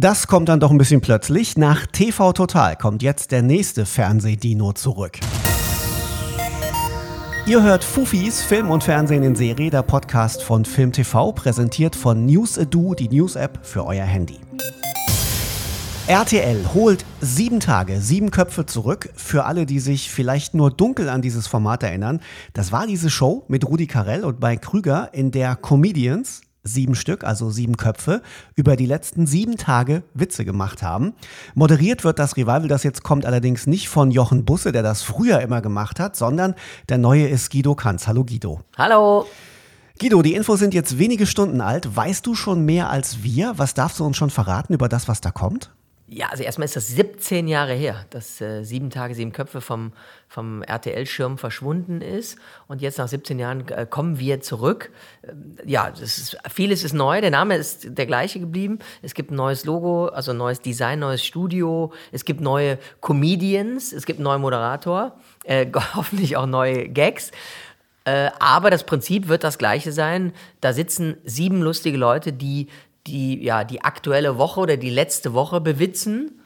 Das kommt dann doch ein bisschen plötzlich. Nach TV Total kommt jetzt der nächste Fernsehdino zurück. Ihr hört Fufis Film und Fernsehen in Serie, der Podcast von Film TV, präsentiert von News Edu, die News-App für euer Handy. RTL holt sieben Tage, sieben Köpfe zurück. Für alle, die sich vielleicht nur dunkel an dieses Format erinnern, das war diese Show mit Rudi Carell und Mike Krüger, in der Comedians, sieben Stück, also sieben Köpfe, über die letzten sieben Tage Witze gemacht haben. Moderiert wird das Revival, das jetzt kommt, allerdings nicht von Jochen Busse, der das früher immer gemacht hat, sondern der neue ist Guido Kanz. Hallo Guido. Hallo. Guido, die Infos sind jetzt wenige Stunden alt. Weißt du schon mehr als wir? Was darfst du uns schon verraten über das, was da kommt? Ja, also erstmal ist das 17 Jahre her, dass äh, sieben Tage, sieben Köpfe vom, vom RTL-Schirm verschwunden ist. Und jetzt nach 17 Jahren äh, kommen wir zurück. Ähm, ja, ist, vieles ist neu. Der Name ist der gleiche geblieben. Es gibt ein neues Logo, also neues Design, neues Studio. Es gibt neue Comedians. Es gibt einen neuen Moderator. Äh, hoffentlich auch neue Gags. Äh, aber das Prinzip wird das gleiche sein. Da sitzen sieben lustige Leute, die die, ja, die aktuelle Woche oder die letzte Woche bewitzen,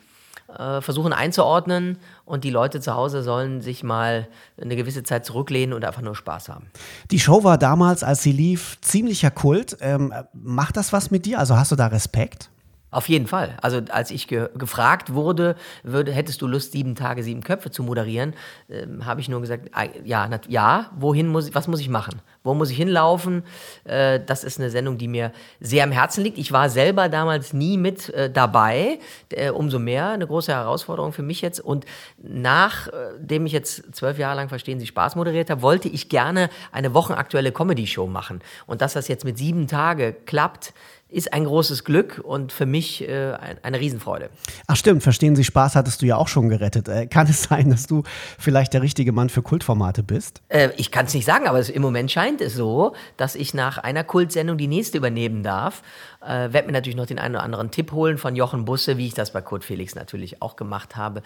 äh, versuchen einzuordnen und die Leute zu Hause sollen sich mal eine gewisse Zeit zurücklehnen und einfach nur Spaß haben. Die Show war damals, als sie lief, ziemlicher Kult. Ähm, macht das was mit dir? Also hast du da Respekt? Auf jeden Fall. Also als ich ge gefragt wurde, würde, hättest du Lust, sieben Tage, sieben Köpfe zu moderieren, ähm, habe ich nur gesagt, ja, ja, wohin muss ich, was muss ich machen? Wo muss ich hinlaufen? Äh, das ist eine Sendung, die mir sehr am Herzen liegt. Ich war selber damals nie mit äh, dabei. Äh, umso mehr eine große Herausforderung für mich jetzt. Und nachdem ich jetzt zwölf Jahre lang Verstehen Sie Spaß moderiert habe, wollte ich gerne eine wochenaktuelle Comedy-Show machen. Und dass das jetzt mit sieben Tage klappt, ist ein großes Glück und für mich äh, eine Riesenfreude. Ach stimmt, verstehen Sie Spaß hattest du ja auch schon gerettet. Äh, kann es sein, dass du vielleicht der richtige Mann für Kultformate bist? Äh, ich kann es nicht sagen, aber es, im Moment scheint es so, dass ich nach einer Kultsendung die nächste übernehmen darf. Äh, Werde mir natürlich noch den einen oder anderen Tipp holen von Jochen Busse, wie ich das bei Kurt Felix natürlich auch gemacht habe.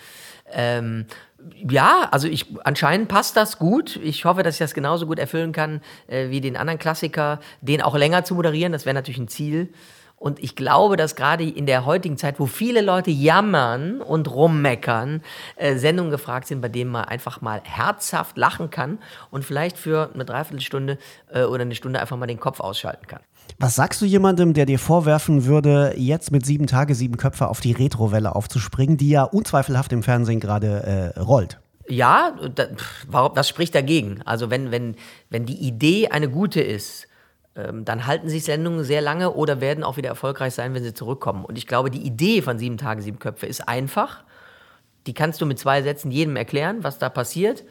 Ähm, ja, also ich anscheinend passt das gut. Ich hoffe, dass ich das genauso gut erfüllen kann äh, wie den anderen Klassiker, den auch länger zu moderieren. Das wäre natürlich ein Ziel. Und ich glaube, dass gerade in der heutigen Zeit, wo viele Leute jammern und rummeckern, äh, Sendungen gefragt sind, bei denen man einfach mal herzhaft lachen kann und vielleicht für eine Dreiviertelstunde äh, oder eine Stunde einfach mal den Kopf ausschalten kann. Was sagst du jemandem, der dir vorwerfen würde, jetzt mit sieben Tage, sieben Köpfe auf die Retrowelle aufzuspringen, die ja unzweifelhaft im Fernsehen gerade äh, rollt? Ja, da, was spricht dagegen? Also wenn, wenn, wenn die Idee eine gute ist, ähm, dann halten sich Sendungen sehr lange oder werden auch wieder erfolgreich sein, wenn sie zurückkommen. Und ich glaube, die Idee von sieben Tage, sieben Köpfe ist einfach. Die kannst du mit zwei Sätzen jedem erklären, was da passiert.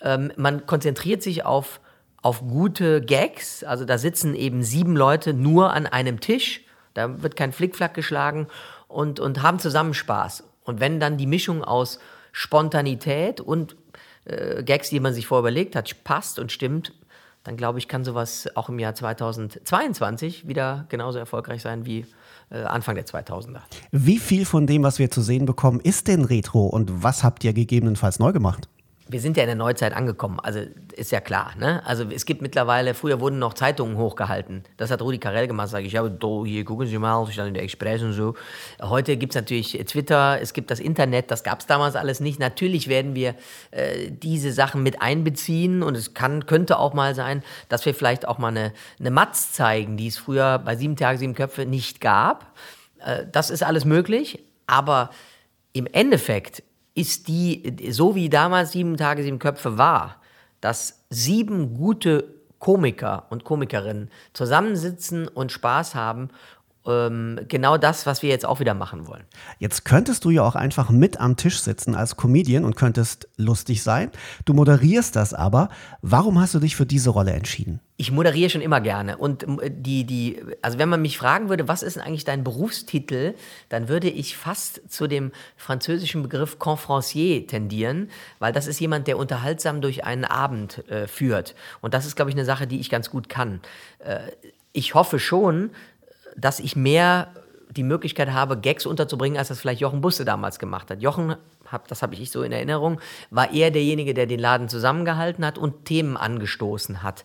Ähm, man konzentriert sich auf, auf gute Gags. Also da sitzen eben sieben Leute nur an einem Tisch. Da wird kein Flickflack geschlagen und, und haben zusammen Spaß. Und wenn dann die Mischung aus Spontanität und äh, Gags, die man sich vorher überlegt hat, passt und stimmt, dann glaube ich, kann sowas auch im Jahr 2022 wieder genauso erfolgreich sein wie äh, Anfang der 2000er. Wie viel von dem, was wir zu sehen bekommen, ist denn Retro und was habt ihr gegebenenfalls neu gemacht? Wir sind ja in der Neuzeit angekommen, also ist ja klar. Ne? Also es gibt mittlerweile, früher wurden noch Zeitungen hochgehalten. Das hat Rudi Carell gemacht, sage ich, ja, do, hier gucken Sie mal, ich stand in der Express und so. Heute gibt es natürlich Twitter, es gibt das Internet, das gab es damals alles nicht. Natürlich werden wir äh, diese Sachen mit einbeziehen und es kann, könnte auch mal sein, dass wir vielleicht auch mal eine, eine Matz zeigen, die es früher bei Sieben Tage, Sieben Köpfe nicht gab. Äh, das ist alles möglich, aber im Endeffekt ist die, so wie damals sieben Tage, sieben Köpfe war, dass sieben gute Komiker und Komikerinnen zusammensitzen und Spaß haben genau das, was wir jetzt auch wieder machen wollen. Jetzt könntest du ja auch einfach mit am Tisch sitzen als Comedian und könntest lustig sein. Du moderierst das aber. Warum hast du dich für diese Rolle entschieden? Ich moderiere schon immer gerne. Und ähm, die, die, also wenn man mich fragen würde, was ist denn eigentlich dein Berufstitel, dann würde ich fast zu dem französischen Begriff Confrancier tendieren, weil das ist jemand, der unterhaltsam durch einen Abend äh, führt. Und das ist, glaube ich, eine Sache, die ich ganz gut kann. Äh, ich hoffe schon, dass ich mehr die Möglichkeit habe, Gags unterzubringen, als das vielleicht Jochen Busse damals gemacht hat. Jochen, hab, das habe ich so in Erinnerung, war eher derjenige, der den Laden zusammengehalten hat und Themen angestoßen hat.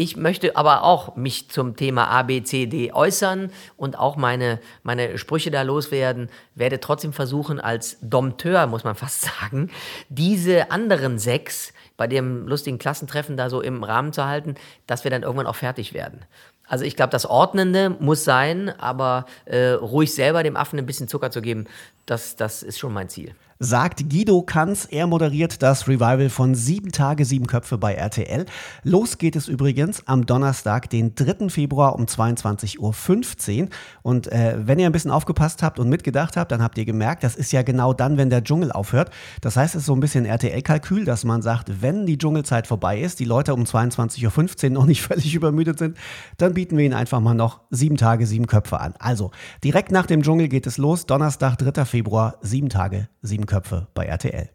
Ich möchte aber auch mich zum Thema A, B, C, D äußern und auch meine, meine Sprüche da loswerden. Werde trotzdem versuchen, als Dompteur, muss man fast sagen, diese anderen sechs bei dem lustigen Klassentreffen da so im Rahmen zu halten, dass wir dann irgendwann auch fertig werden. Also ich glaube, das Ordnende muss sein, aber äh, ruhig selber dem Affen ein bisschen Zucker zu geben, das, das ist schon mein Ziel sagt Guido Kanz. Er moderiert das Revival von Sieben Tage, Sieben Köpfe bei RTL. Los geht es übrigens am Donnerstag, den 3. Februar um 22.15 Uhr. Und äh, wenn ihr ein bisschen aufgepasst habt und mitgedacht habt, dann habt ihr gemerkt, das ist ja genau dann, wenn der Dschungel aufhört. Das heißt, es ist so ein bisschen RTL-Kalkül, dass man sagt, wenn die Dschungelzeit vorbei ist, die Leute um 22.15 Uhr noch nicht völlig übermüdet sind, dann bieten wir ihnen einfach mal noch Sieben Tage, Sieben Köpfe an. Also, direkt nach dem Dschungel geht es los. Donnerstag, 3. Februar, Sieben Tage, Sieben Köpfe bei RTL.